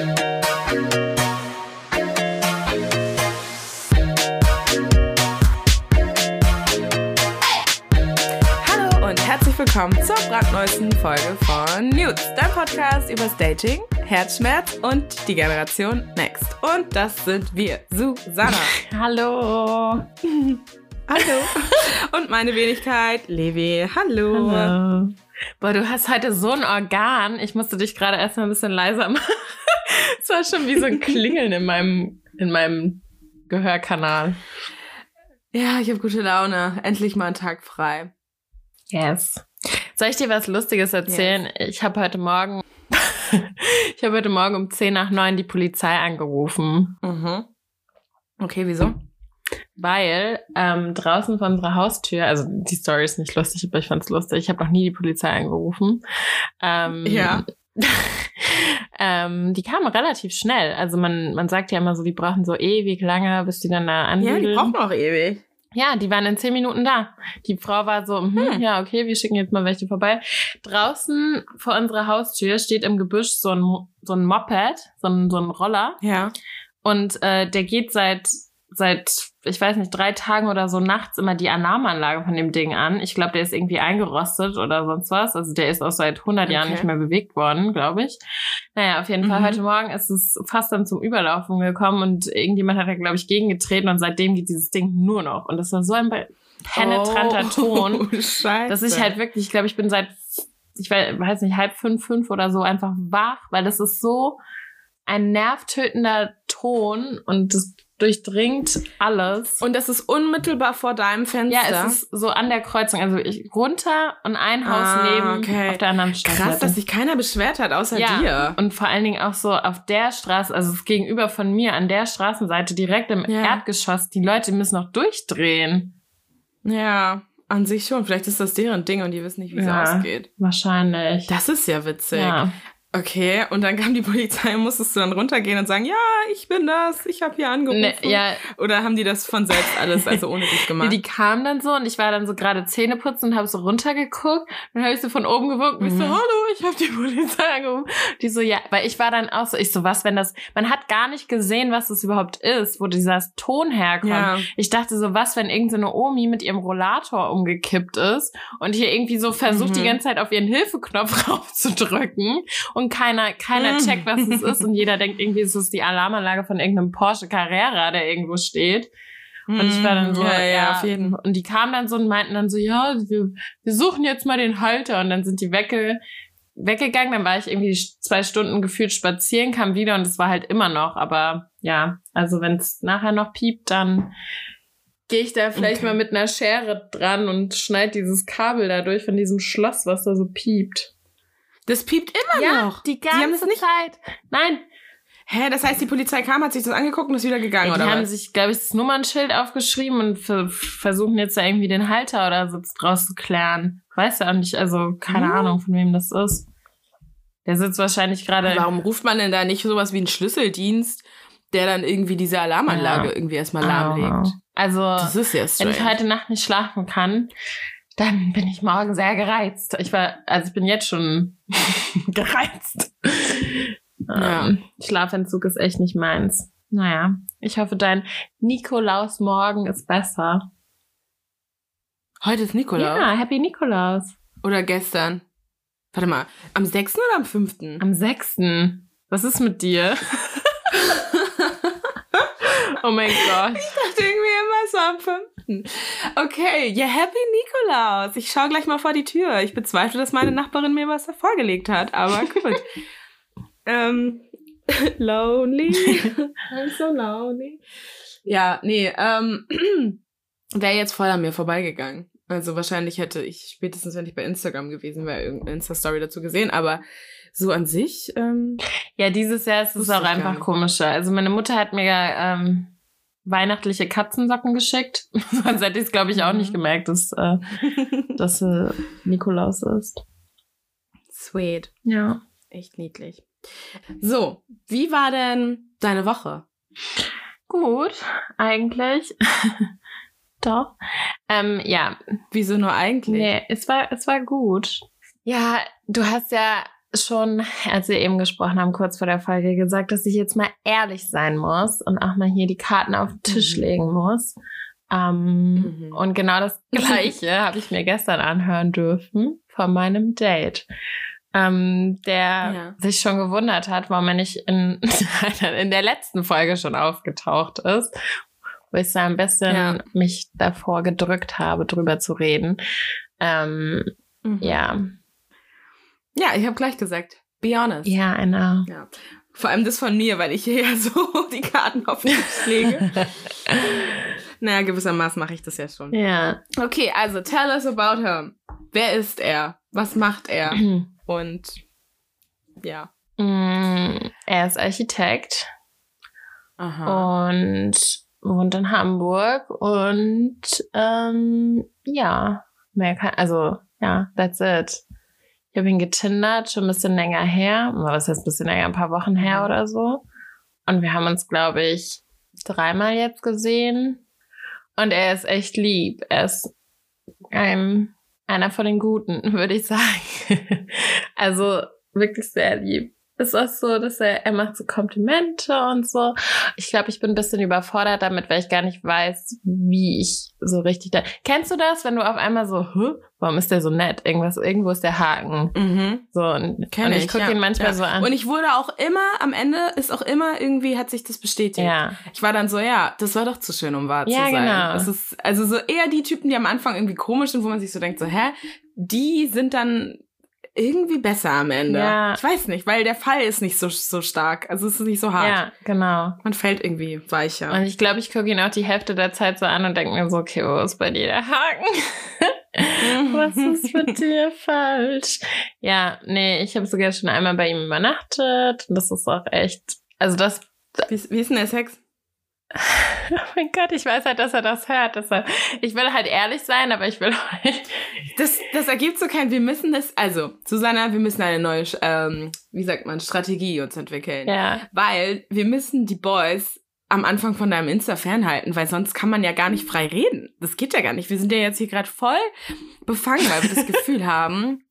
Hallo und herzlich willkommen zur brandneuesten Folge von Nudes, dein Podcast über Dating, Herzschmerz und die Generation Next. Und das sind wir, Susanna. Hallo. Hallo. Und meine Wenigkeit, Levi. Hallo. Hallo. Boah, du hast heute so ein Organ. Ich musste dich gerade erstmal ein bisschen leiser machen. Es war schon wie so ein Klingeln in meinem, in meinem Gehörkanal. Ja, ich habe gute Laune. Endlich mal einen Tag frei. Yes. Soll ich dir was Lustiges erzählen? Yes. Ich habe heute Morgen, ich habe heute Morgen um 10 nach 9 die Polizei angerufen. Mhm. Okay, wieso? Weil ähm, draußen vor unserer Haustür, also die Story ist nicht lustig, aber ich fand's lustig. Ich habe noch nie die Polizei angerufen. Ähm, ja. ähm, die kamen relativ schnell. Also man, man sagt ja immer so, die brauchen so ewig lange, bis die dann da ansiedeln. Ja, die brauchen auch ewig. Ja, die waren in zehn Minuten da. Die Frau war so, hm, hm. ja, okay, wir schicken jetzt mal welche vorbei. Draußen vor unserer Haustür steht im Gebüsch so ein, so ein Moped, so ein, so ein Roller. Ja. Und äh, der geht seit seit, ich weiß nicht, drei Tagen oder so nachts immer die Alarmanlage von dem Ding an. Ich glaube, der ist irgendwie eingerostet oder sonst was. Also der ist auch seit 100 okay. Jahren nicht mehr bewegt worden, glaube ich. Naja, auf jeden mhm. Fall, heute Morgen ist es fast dann zum Überlaufen gekommen und irgendjemand hat da, glaube ich, gegengetreten und seitdem geht dieses Ding nur noch. Und das war so ein penetranter oh, Ton, Scheiße. dass ich halt wirklich, ich glaube, ich bin seit, ich weiß nicht, halb fünf, fünf oder so einfach wach, weil das ist so ein nervtötender Ton und das durchdringt alles. Und das ist unmittelbar vor deinem Fenster. Ja, es ist so an der Kreuzung. Also ich runter und ein Haus ah, neben okay. auf der anderen Straße. Krass, dass sich keiner beschwert hat, außer ja. dir. Und vor allen Dingen auch so auf der Straße, also es gegenüber von mir, an der Straßenseite, direkt im ja. Erdgeschoss, die Leute müssen noch durchdrehen. Ja, an sich schon. Vielleicht ist das deren Ding und die wissen nicht, wie ja, es ausgeht. Wahrscheinlich. Das ist ja witzig. Ja. Okay, und dann kam die Polizei und musstest du dann runtergehen und sagen, ja, ich bin das, ich habe hier angerufen. Ne, ja. Oder haben die das von selbst alles, also ohne dich gemacht? die kamen dann so und ich war dann so gerade Zähne putzen und habe so runtergeguckt. Dann habe ich so von oben gewunken und mhm. ich so, hallo, ich habe die Polizei angerufen. Die so, ja, weil ich war dann auch so, ich so, was, wenn das, man hat gar nicht gesehen, was das überhaupt ist, wo dieser Ton herkommt. Ja. Ich dachte so, was, wenn irgendeine so Omi mit ihrem Rollator umgekippt ist und hier irgendwie so versucht, mhm. die ganze Zeit auf ihren Hilfeknopf raufzudrücken und keiner, keiner mm. checkt, was es ist und jeder denkt irgendwie, es ist die Alarmanlage von irgendeinem Porsche Carrera, der irgendwo steht. Und ich war dann so, ja, ja, auf jeden. Und die kamen dann so und meinten dann so, ja, wir, wir suchen jetzt mal den Halter. Und dann sind die wegge, weggegangen. Dann war ich irgendwie zwei Stunden gefühlt spazieren, kam wieder und es war halt immer noch. Aber ja, also wenn es nachher noch piept, dann gehe ich da vielleicht okay. mal mit einer Schere dran und schneid dieses Kabel da durch von diesem Schloss, was da so piept. Das piept immer ja, noch. Die ganze nicht Zeit. Nein. Hä, das heißt, die Polizei kam, hat sich das angeguckt und ist wieder gegangen, ja, die oder? Die haben was? sich, glaube ich, das Nummernschild aufgeschrieben und versuchen jetzt da irgendwie den Halter oder so draus zu klären. Weiß ja auch nicht, also keine hm. Ahnung, von wem das ist. Der sitzt wahrscheinlich gerade. Warum ruft man denn da nicht sowas wie einen Schlüsseldienst, der dann irgendwie diese Alarmanlage ja. irgendwie erstmal lahmlegt? Oh. Also, das ist ja wenn ich heute Nacht nicht schlafen kann, dann bin ich morgen sehr gereizt. Ich war, also ich bin jetzt schon gereizt. Ja. Ähm, Schlafentzug ist echt nicht meins. Naja, ich hoffe, dein Nikolaus morgen ist besser. Heute ist Nikolaus? Ja, Happy Nikolaus. Oder gestern? Warte mal, am 6. oder am 5.? Am 6. Was ist mit dir? oh mein Gott. Ich dachte irgendwie immer so am 5. Okay, ja, Happy Nikolaus. Ich schaue gleich mal vor die Tür. Ich bezweifle, dass meine Nachbarin mir was vorgelegt hat, aber gut. ähm, lonely. I'm so lonely. Ja, nee, ähm, wäre jetzt voll an mir vorbeigegangen. Also wahrscheinlich hätte ich spätestens, wenn ich bei Instagram gewesen wäre, irgendeine Insta-Story dazu gesehen, aber so an sich. Ähm, ja, dieses Jahr ist es auch einfach komischer. Also meine Mutter hat mir ähm, weihnachtliche Katzensocken geschickt. Sonst hätte ich es, glaube ich, auch nicht mhm. gemerkt, dass, äh, dass äh, Nikolaus ist. Sweet. Ja. Echt niedlich. So, wie war denn deine Woche? Gut, eigentlich. Doch. Ähm, ja. Wieso nur eigentlich? Nee, es war, es war gut. Ja, du hast ja schon, als wir eben gesprochen haben, kurz vor der Folge gesagt, dass ich jetzt mal ehrlich sein muss und auch mal hier die Karten auf den Tisch Mhm. legen muss. Ähm, Mhm. Und genau das Gleiche habe ich mir gestern anhören dürfen von meinem Date. Ähm, der Ja. sich schon gewundert hat, warum er nicht in, in der letzten Folge schon aufgetaucht ist, wo ich so ein bisschen Ja. mich davor gedrückt habe, drüber zu reden. Ähm, Mhm. ja, Ja, ich habe gleich gesagt. Be honest. ja, I know. Ja. Vor allem das von mir, weil ich hier ja so die Karten auf den Tisch lege. naja, gewissermaßen mache ich das ja schon. ja. Okay, also tell us about him. Wer ist er? Was macht er? Und ja. Mm, er ist Architekt Aha. und wohnt in Hamburg und ähm, ja, mehr kann, also ja, that's it. Ich habe ihn getindert, schon ein bisschen länger her, was heißt ein bisschen länger, ein paar Wochen her oder so. Und wir haben uns, glaube ich, dreimal jetzt gesehen. Und er ist echt lieb. Er ist ein, einer von den Guten, würde ich sagen. also wirklich sehr lieb. Ist auch so, dass er, er macht so Komplimente und so. Ich glaube, ich bin ein bisschen überfordert damit, weil ich gar nicht weiß, wie ich so richtig da. Kennst du das, wenn du auf einmal so, Hä? warum ist der so nett? Irgendwas, irgendwo ist der Haken. Mhm. So, und, Kenn und ich ich, gucke ja, ihn manchmal ja. so an. Und ich wurde auch immer, am Ende ist auch immer irgendwie, hat sich das bestätigt. ja, Ich war dann so, ja, das war doch zu schön, um wahr Ja, zu sein. genau. Das ist also so eher die Typen, die am Anfang irgendwie komisch sind, wo man sich so denkt, so, hä, die sind dann irgendwie besser am Ende. Ja. Ich weiß nicht, weil der Fall ist nicht so, so stark. Also es ist nicht so hart. ja, genau. Man fällt irgendwie weicher. Und ich glaube, ich gucke ihn auch die Hälfte der Zeit so an und denke mir so, okay, wo ist bei dir der Haken? Was ist mit dir falsch? Ja, nee, ich habe sogar schon einmal bei ihm übernachtet. Und das ist auch echt, also das, wie, wie ist denn der Sex? Oh mein Gott, ich weiß halt, dass er das hört. Deshalb, ich will halt ehrlich sein, aber ich will halt, Das, das ergibt so kein, wir müssen das, also, Susanna, wir müssen eine neue, ähm, wie sagt man, Strategie uns entwickeln. ja, Weil wir müssen die Boys am Anfang von deinem Insta fernhalten, weil sonst kann man ja gar nicht frei reden. Das geht ja gar nicht. Wir sind ja jetzt hier gerade voll befangen, weil wir das Gefühl haben,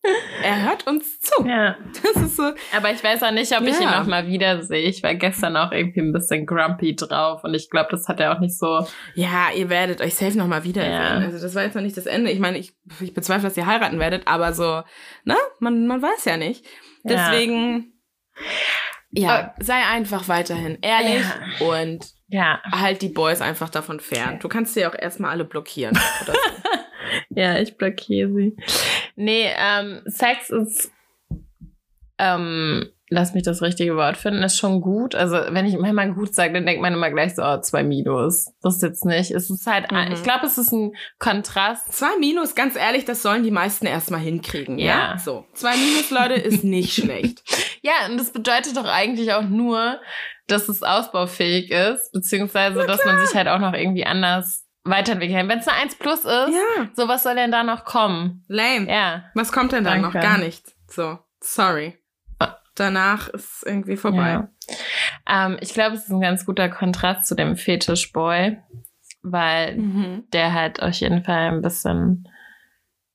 er hört uns zu. ja. Das ist so. Aber ich weiß auch nicht, ob ich ihn Ja. noch mal wiedersehe. Ich war gestern auch irgendwie ein bisschen grumpy drauf und ich glaube, das hat er auch nicht so. Ja, ihr werdet euch safe nochmal wiedersehen. Ja. Also das war jetzt noch nicht das Ende. Ich meine, ich, ich bezweifle, dass ihr heiraten werdet, aber so, ne? Man, man weiß ja nicht. Ja. Deswegen, ja, sei einfach weiterhin ehrlich und Ja, halt die Boys einfach davon fern. Du kannst sie auch erstmal alle blockieren. Oder so. ja, ich blockiere sie. Nee, ähm, Sex ist, ähm, lass mich das richtige Wort finden, ist schon gut. Also, wenn ich manchmal gut sage, dann denkt man immer gleich so, oh, zwei Minus. Das ist jetzt nicht. Es ist halt, Mhm. ich glaube, es ist ein Kontrast. Zwei Minus, ganz ehrlich, das sollen die meisten erstmal hinkriegen. Ja. Ja. So. Zwei Minus, Leute, ist nicht schlecht. Ja, und das bedeutet doch eigentlich auch nur, dass es ausbaufähig ist, beziehungsweise, dass man sich halt auch noch irgendwie anders weiterentwickeln kann. Wenn es eine 1 plus ist, Ja. so was soll denn da noch kommen? Lame. Ja. Was kommt denn dann noch? Gar nichts. So. Sorry. Danach ist irgendwie vorbei. Ja. Ähm, ich glaube, es ist ein ganz guter Kontrast zu dem Fetischboy, weil Mhm. der halt auf jeden Fall ein bisschen,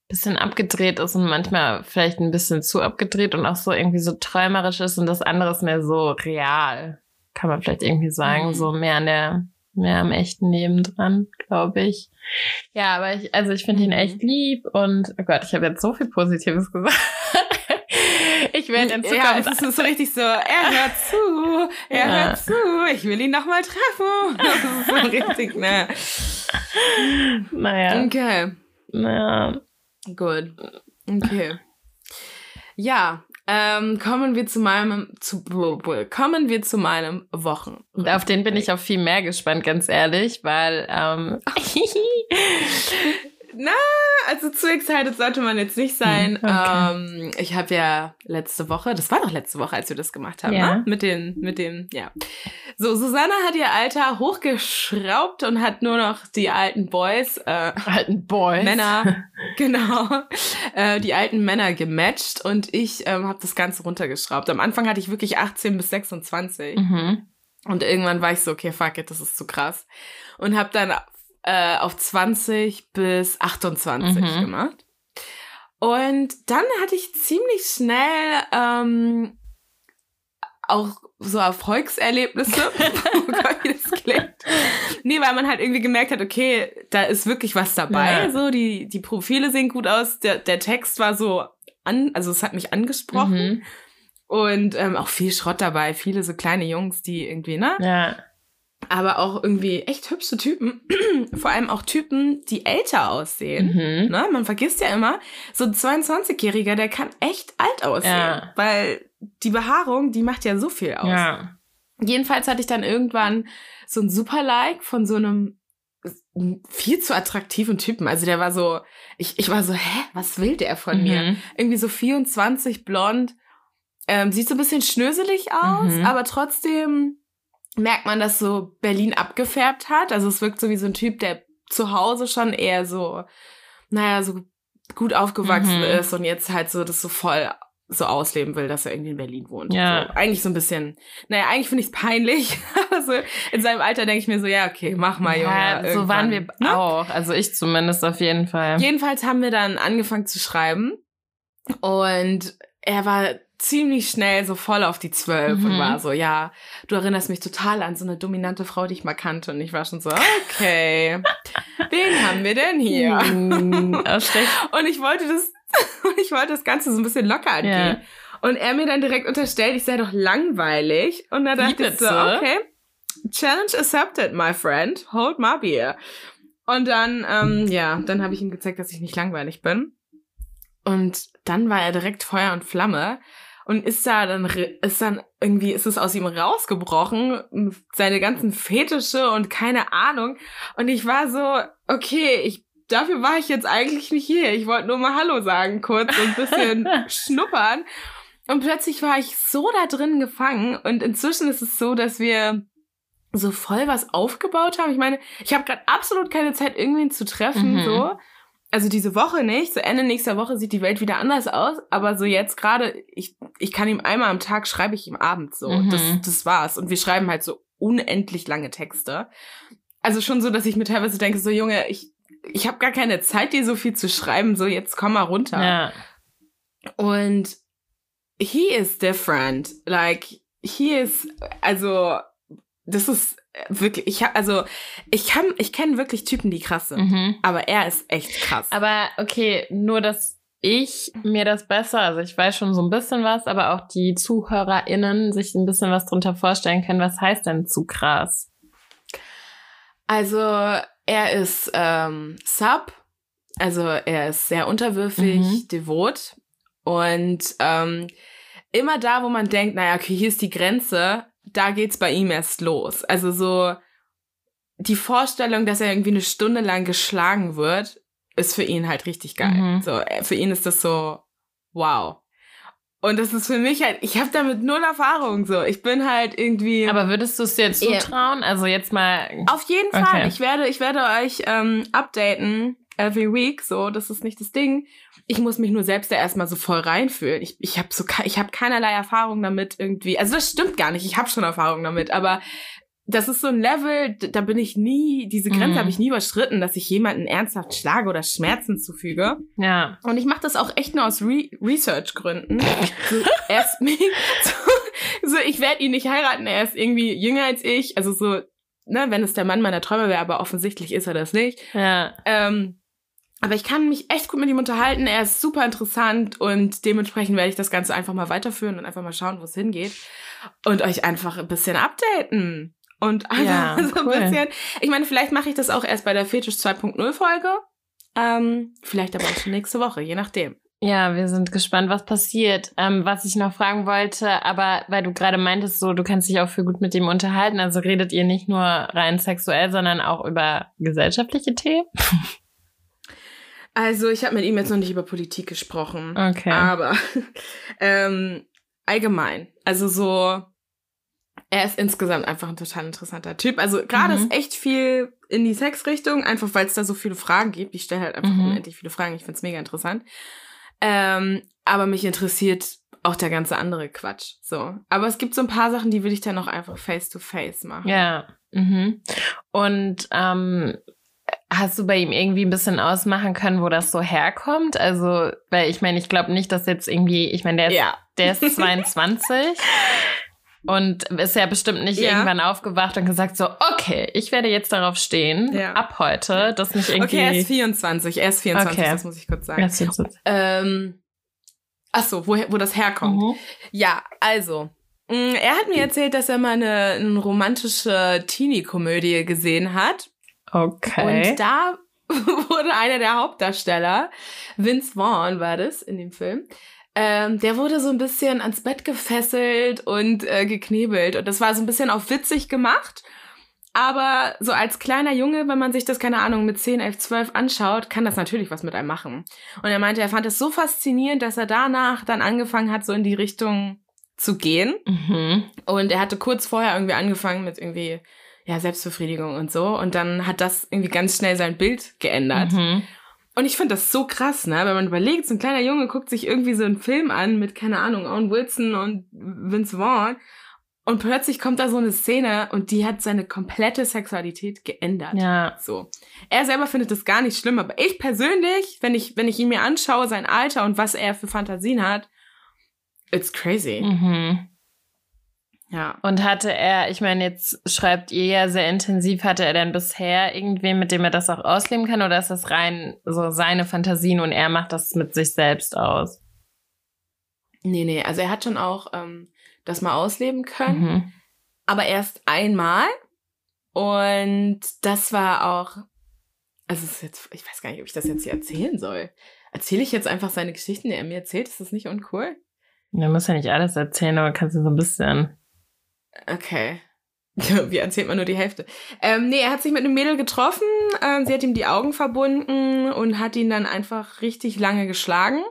bisschen abgedreht ist und manchmal vielleicht ein bisschen zu abgedreht und auch so irgendwie so träumerisch ist und das andere ist mehr so real, kann man vielleicht irgendwie sagen, Mhm. so mehr an der, mehr am echten Leben dran, glaube ich. Ja, aber ich, also ich finde ihn Mhm. echt lieb und, oh Gott, ich habe jetzt so viel Positives gesagt. Ich werde in Ja, Zukunft es ist so richtig so, er hört zu, er Ja. hört zu, ich will ihn noch mal treffen. Das ist so richtig, ne? Naja, Okay, naja. gut. Okay. Ja, ähm, kommen wir zu meinem, zu, kommen wir zu meinem Wochen. Auf den bin ich auch viel mehr gespannt, ganz ehrlich, weil ähm, Na, also zu excited sollte man jetzt nicht sein. Hm, okay. Ähm, ich habe ja letzte Woche, das war doch letzte Woche, als wir das gemacht haben, Ja. ne? Mit den, mit dem, ja. So, Susanna hat ihr Alter hochgeschraubt und hat nur noch die alten Boys, äh, alten Boys. Männer, genau, äh, die alten Männer gematcht und ich ähm, habe das Ganze runtergeschraubt. Am Anfang hatte ich wirklich 18 bis 26 Mhm. und irgendwann war ich so, okay, fuck it, das ist zu krass. Und habe dann äh, auf 20 bis 28 Mhm. gemacht. Und dann hatte ich ziemlich schnell ähm, auch so Erfolgserlebnisse. oh Gott, wie das klingt. Nee, weil man halt irgendwie gemerkt hat, okay, da ist wirklich was dabei. Ja. So, die, die Profile sehen gut aus. Der, der Text war so an, also es hat mich angesprochen. Mhm. Und ähm, auch viel Schrott dabei, viele so kleine Jungs, die irgendwie, ne? Ja. Aber auch irgendwie echt hübsche Typen. Vor allem auch Typen, die älter aussehen. Mhm. Ne? Man vergisst ja immer, so ein 22-Jähriger, der kann echt alt aussehen. Ja. Weil die Behaarung, die macht ja so viel aus. Ja. Jedenfalls hatte ich dann irgendwann so ein Super-Like von so einem viel zu attraktiven Typen. Also der war so, ich, ich war so, hä, was will der von mir? Mhm. Irgendwie so 24, blond, ähm, sieht so ein bisschen schnöselig aus, Mhm. aber trotzdem merkt man, dass so Berlin abgefärbt hat. Also es wirkt so wie so ein Typ, der zu Hause schon eher so, naja, so gut aufgewachsen Mhm. ist und jetzt halt so das so voll so ausleben will, dass er irgendwie in Berlin wohnt. Ja. So, eigentlich so ein bisschen, naja, eigentlich finde ich es peinlich. aber so in seinem Alter denke ich mir so, ja, okay, mach mal, Junge. ja, so irgendwann. waren wir Ne? auch. Also ich zumindest auf jeden Fall. Jedenfalls haben wir dann angefangen zu schreiben und er war ziemlich schnell so voll auf die Zwölf und Mhm. war so, ja, du erinnerst mich total an so eine dominante Frau, die ich mal kannte. Und ich war schon so, okay, wen haben wir denn hier? Mhm. Oh. Und ich wollte das, und ich wollte das Ganze so ein bisschen locker angehen. Ja. Und er mir dann direkt unterstellt, ich sei doch langweilig. Und da dachte ich so, okay, Challenge accepted, my friend. Hold my beer. Und dann, ähm, ja, dann habe ich ihm gezeigt, dass ich nicht langweilig bin. Und dann war er direkt Feuer und Flamme und ist da dann, ist dann irgendwie, ist es aus ihm rausgebrochen, seine ganzen Fetische und keine Ahnung. Und ich war so, okay, ich, dafür war ich jetzt eigentlich nicht hier. Ich wollte nur mal Hallo sagen kurz und ein bisschen schnuppern. Und plötzlich war ich so da drin gefangen und inzwischen ist es so, dass wir so voll was aufgebaut haben. Ich meine, ich habe gerade absolut keine Zeit, irgendwen zu treffen, Mhm. so. Also diese Woche nicht. So Ende nächster Woche sieht die Welt wieder anders aus. Aber so jetzt gerade, ich, ich kann ihm einmal am Tag schreibe ich ihm abends so. Mhm. Das, das war's. Und wir schreiben halt so unendlich lange Texte. Also schon so, dass ich mir teilweise denke, so Junge, ich, ich habe gar keine Zeit, dir so viel zu schreiben. So, jetzt komm mal runter. Ja. Und he is different. Like, he is, also, das ist wirklich, ich hab, also, ich kann, ich kenne wirklich Typen, die krass sind. Mhm. Aber er ist echt krass. Aber okay, nur dass ich mir das besser, also ich weiß schon so ein bisschen was, aber auch die ZuhörerInnen sich ein bisschen was drunter vorstellen können. Was heißt denn zu krass? Also, er ist ähm, Sub, also er ist sehr unterwürfig, Mhm. devot und ähm, immer da, wo man denkt, naja, okay, hier ist die Grenze, da geht's bei ihm erst los. Also so die Vorstellung, dass er irgendwie eine Stunde lang geschlagen wird, ist für ihn halt richtig geil. Mhm. So, äh, für ihn ist das so, wow. Und das ist für mich halt, ich habe damit null Erfahrung so. Ich bin halt irgendwie. Aber würdest du es dir zutrauen? Also jetzt mal. Auf jeden Fall. Okay. Ich werde, ich werde euch ähm, updaten every week. So, das ist nicht das Ding. Ich muss mich nur selbst da erstmal so voll reinfühlen. Ich, ich habe so, ich habe keinerlei Erfahrung damit irgendwie. Also das stimmt gar nicht. Ich habe schon Erfahrung damit, aber das ist so ein Level, da bin ich nie, diese Grenze Mhm. habe ich nie überschritten, dass ich jemanden ernsthaft schlage oder Schmerzen zufüge. Ja. Und ich mache das auch echt nur aus Re Research-Gründen. So, erst so, so, ich werde ihn nicht heiraten, er ist irgendwie jünger als ich. Also so, ne, wenn es der Mann meiner Träume wäre, aber offensichtlich ist er das nicht. Ja. Ähm, aber ich kann mich echt gut mit ihm unterhalten. Er ist super interessant und dementsprechend werde ich das Ganze einfach mal weiterführen und einfach mal schauen, wo es hingeht. Und euch einfach ein bisschen updaten. Und einfach Ja, so ein cool. bisschen. Ich meine, vielleicht mache ich das auch erst bei der Fetisch 2.0 Folge. Ähm, vielleicht aber auch schon nächste Woche, je nachdem. Ja, wir sind gespannt, was passiert. Ähm, was ich noch fragen wollte, aber weil du gerade meintest, so du kannst dich auch für gut mit ihm unterhalten, also redet ihr nicht nur rein sexuell, sondern auch über gesellschaftliche Themen? Also, ich habe mit ihm jetzt noch nicht über Politik gesprochen. Okay. Aber ähm, allgemein. Also so, er ist insgesamt einfach ein total interessanter Typ. Also gerade Mhm. ist echt viel in die Sexrichtung, einfach weil es da so viele Fragen gibt. Ich stelle halt einfach Mhm. unendlich viele Fragen. Ich find's mega interessant. Ähm, aber mich interessiert auch der ganze andere Quatsch. So. Aber es gibt so ein paar Sachen, die will ich dann auch einfach face to face machen. Ja. Mhm. Und ähm, hast du bei ihm irgendwie ein bisschen ausmachen können, wo das so herkommt? Also, weil ich meine, ich glaube nicht, dass jetzt irgendwie, ich meine, der ist, Ja. der ist 22 und ist ja bestimmt nicht Ja. irgendwann aufgewacht und gesagt so, okay, ich werde jetzt darauf stehen, Ja. ab heute, das nicht irgendwie. Okay, er ist 24. Er ist 24, Okay. das muss ich kurz sagen. Ist so- Ähm, ach so, wo, wo das herkommt. Mhm. Ja, also. mh, Er hat mir erzählt, dass er mal eine, eine romantische Teenie-Komödie gesehen hat. Okay. Und da wurde einer der Hauptdarsteller, Vince Vaughn war das in dem Film, ähm, der wurde so ein bisschen ans Bett gefesselt und äh, geknebelt. Und das war so ein bisschen auf witzig gemacht. Aber so als kleiner Junge, wenn man sich das, keine Ahnung, mit 10, 11, 12 anschaut, kann das natürlich was mit einem machen. Und er meinte, er fand es so faszinierend, dass er danach dann angefangen hat, so in die Richtung zu gehen. mhm. Und er hatte kurz vorher irgendwie angefangen mit irgendwie, ja, Selbstbefriedigung und so. Und dann hat das irgendwie ganz schnell sein Bild geändert. Mhm. Und ich finde das so krass, ne? Wenn man überlegt, so ein kleiner Junge guckt sich irgendwie so einen Film an mit, keine Ahnung, Owen Wilson und Vince Vaughn. Und plötzlich kommt da so eine Szene und die hat seine komplette Sexualität geändert. Ja. So. Er selber findet das gar nicht schlimm, aber ich persönlich, wenn ich, wenn ich ihn mir anschaue, sein Alter und was er für Fantasien hat, it's crazy. Mhm. Ja. Und hatte er, ich meine, jetzt schreibt ihr ja sehr intensiv, hatte er denn bisher irgendwen, mit dem er das auch ausleben kann, oder ist das rein so seine Fantasien und er macht das mit sich selbst aus? Nee, nee, also er hat schon auch ähm, das mal ausleben können. Mhm. aber erst einmal. Und das war auch, also es ist jetzt, ich weiß gar nicht, ob ich das jetzt hier erzählen soll. Erzähle ich jetzt einfach seine Geschichten, die er mir erzählt? Ist das nicht uncool? Du musst ja nicht alles erzählen, aber kannst du so ein bisschen. Okay. Wie erzählt man nur die Hälfte? Ähm, nee, er hat sich mit einem Mädel getroffen, ähm, sie hat ihm die Augen verbunden und hat ihn dann einfach richtig lange geschlagen.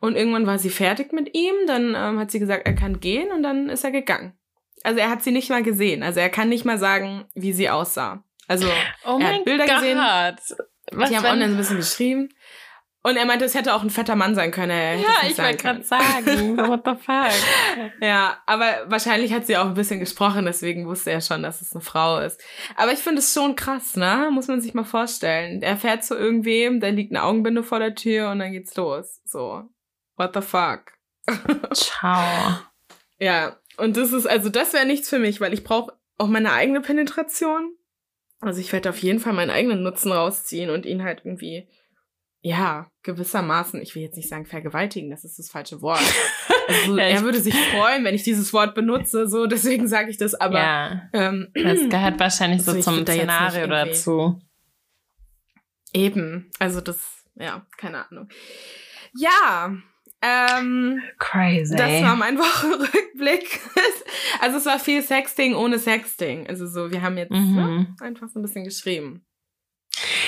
Und irgendwann war sie fertig mit ihm, dann ähm, hat sie gesagt, er kann gehen und dann ist er gegangen. Also er hat sie nicht mal gesehen. Also er kann nicht mal sagen, wie sie aussah. Also Oh Er hat Bilder gesehen. Was die haben online so ein bisschen geschrieben. Und er meinte, es hätte auch ein fetter Mann sein können. Er hätte Ja, ich wollte gerade sagen. What the fuck? Ja, aber wahrscheinlich hat sie auch ein bisschen gesprochen, deswegen wusste er schon, dass es eine Frau ist. Aber ich finde es schon krass, ne? Muss man sich mal vorstellen. Er fährt zu irgendwem, da liegt eine Augenbinde vor der Tür und dann geht's los. So. What the fuck? Ciao. Ja, und das ist, also das wäre nichts für mich, weil ich brauche auch meine eigene Penetration. Also ich werde auf jeden Fall meinen eigenen Nutzen rausziehen und ihn halt irgendwie, ja, gewissermaßen, ich will jetzt nicht sagen vergewaltigen, das ist das falsche Wort. Also, Ja, er würde sich freuen, wenn ich dieses Wort benutze, so deswegen sage ich das, aber ja, ähm, das gehört wahrscheinlich so Also zum Szenario dazu. eben, also das, ja, keine Ahnung. Ja, ähm, Crazy. Das war mein Wochenrückblick. Also es war viel Sexting ohne Sexting. Also so, wir haben jetzt Mhm. ne, einfach so ein bisschen geschrieben.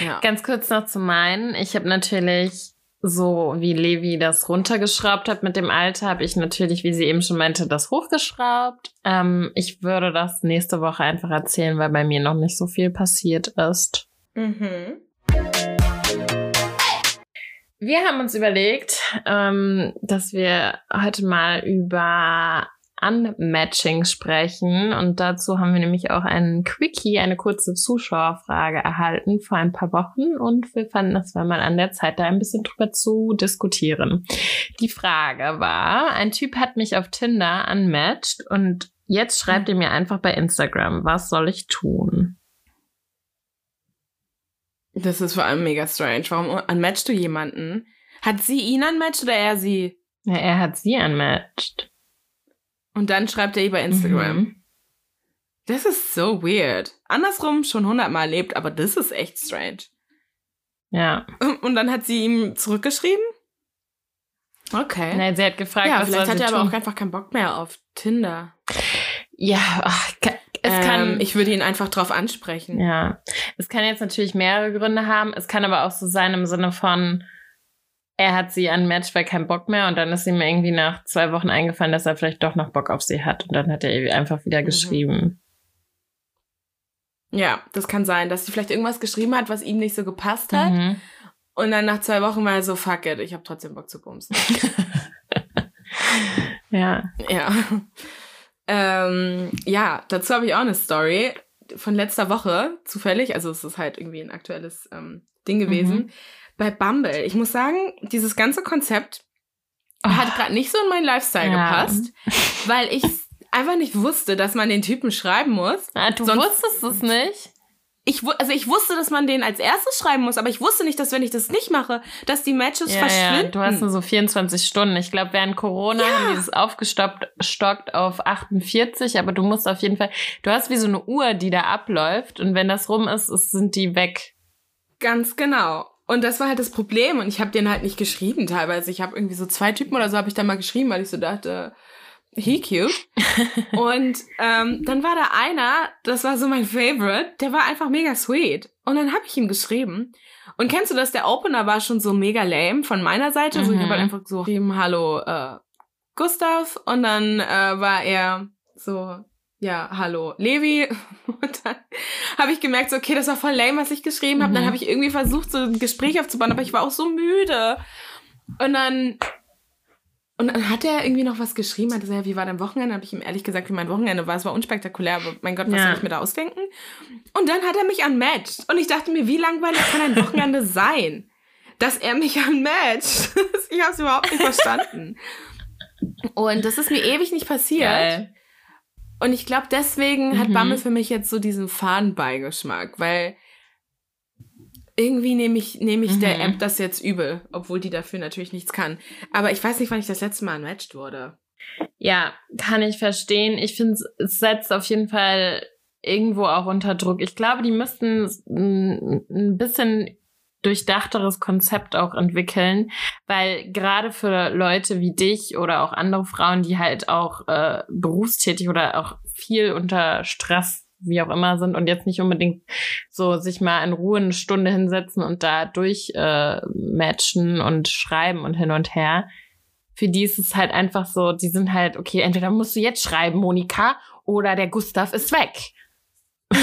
Ja. Ganz kurz noch zu meinen. Ich habe natürlich so, wie Levi das runtergeschraubt hat mit dem Alter, habe ich natürlich, wie sie eben schon meinte, das hochgeschraubt. Ähm, ich würde das nächste Woche einfach erzählen, weil bei mir noch nicht so viel passiert ist. Mhm. Wir haben uns überlegt, ähm, dass wir heute mal über Unmatching sprechen. Und dazu haben wir nämlich auch einen Quickie, eine kurze Zuschauerfrage erhalten vor ein paar Wochen. Und wir fanden, es war mal an der Zeit, da ein bisschen drüber zu diskutieren. Die Frage war, ein Typ hat mich auf Tinder unmatched und jetzt schreibt er mir einfach bei Instagram, was soll ich tun? Das ist vor allem mega strange. Warum unmatchst du jemanden? Hat sie ihn unmatched oder er sie? Ja, er hat sie unmatched. Und dann schreibt er ihr bei Instagram. Mhm. Das ist so weird. Andersrum schon hundertmal erlebt, aber das ist echt strange. Ja. Und dann hat sie ihm zurückgeschrieben? Okay. Nein, sie hat gefragt, ja, was vielleicht hat sie er tun. aber auch einfach keinen Bock mehr auf Tinder. Ja, ach, es kann. ähm, ich würde ihn einfach drauf ansprechen. ja, es kann jetzt natürlich mehrere Gründe haben. Es kann aber auch so sein im Sinne von, er hat sie an Match, weil kein Bock mehr und dann ist ihm irgendwie nach zwei Wochen eingefallen, dass er vielleicht doch noch Bock auf sie hat und dann hat er einfach wieder Mhm. geschrieben. Ja, das kann sein, dass sie vielleicht irgendwas geschrieben hat, was ihm nicht so gepasst hat. Mhm. Und dann nach zwei Wochen war er so, fuck it, ich habe trotzdem Bock zu bumsen. Ja. ja. Ähm, ja, dazu habe ich auch eine Story. von letzter Woche zufällig, also es ist halt irgendwie ein aktuelles ähm, Ding gewesen, mhm. Bei Bumble. Ich muss sagen, dieses ganze Konzept oh. hat gerade nicht so in meinen Lifestyle ja. gepasst, weil ich einfach nicht wusste, dass man den Typen schreiben muss. Ah, du Sonst wusstest es nicht? ich, also ich wusste, dass man den als erstes schreiben muss, aber ich wusste nicht, dass wenn ich das nicht mache, dass die Matches ja, verschwinden. Ja, du hast nur so 24 Stunden. Ich glaube, während Corona ja. haben die das aufgestockt auf 48, aber du musst auf jeden Fall, du hast wie so eine Uhr, die da abläuft und wenn das rum ist, ist sind die weg. Ganz genau. Und das war halt das Problem und ich habe den halt nicht geschrieben teilweise. Ich habe irgendwie so zwei Typen oder so habe ich dann mal geschrieben, weil ich so dachte, he cute. und ähm, dann war da einer, das war so mein Favorite, der war einfach mega sweet. Und dann habe ich ihm geschrieben. Und kennst du das? Der Opener war schon so mega lame von meiner Seite. Mhm. So, ich habe halt einfach so geschrieben, hallo äh, Gustav. Und dann äh, war er so, ja, hallo Levi. Und dann habe ich gemerkt, so, okay, das war voll lame, was ich geschrieben habe. Mhm. Dann habe ich irgendwie versucht, so ein Gespräch aufzubauen, aber ich war auch so müde. Und dann und dann hat er irgendwie noch was geschrieben, hat gesagt, wie war dein Wochenende? Habe ich ihm ehrlich gesagt, wie mein Wochenende war. Es war unspektakulär, aber mein Gott, was ja. soll ich mir da ausdenken? Und dann hat er mich unmatched. Und ich dachte mir, wie langweilig kann ein Wochenende sein? Dass er mich unmatcht. ich habe es überhaupt nicht verstanden. Und das ist mir ewig nicht passiert. Geil. Und ich glaube, deswegen hat mhm. Bammel für mich jetzt so diesen Fahnenbeigeschmack, weil irgendwie nehme ich, nehme ich mhm. der App das jetzt übel, obwohl die dafür natürlich nichts kann. Aber ich weiß nicht, wann ich das letzte Mal unmatched wurde. Ja, kann ich verstehen. Ich finde, es setzt auf jeden Fall irgendwo auch unter Druck. Ich glaube, die müssten ein bisschen durchdachteres Konzept auch entwickeln, weil gerade für Leute wie dich oder auch andere Frauen, die halt auch äh, berufstätig oder auch viel unter Stress wie auch immer sind und jetzt nicht unbedingt so sich mal in Ruhe eine Stunde hinsetzen und da durch äh, und schreiben und hin und her. Für die ist es halt einfach so, die sind halt, okay, entweder musst du jetzt schreiben, Monika, oder der Gustav ist weg.